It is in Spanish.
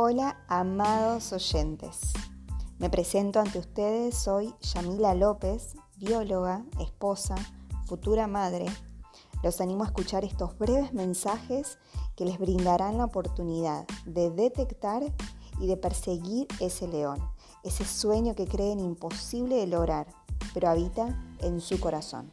Hola, amados oyentes. Me presento ante ustedes, soy Yamila López, bióloga, esposa, futura madre. Los animo a escuchar estos breves mensajes que les brindarán la oportunidad de detectar y de perseguir ese león, ese sueño que creen imposible de lograr, pero habita en su corazón.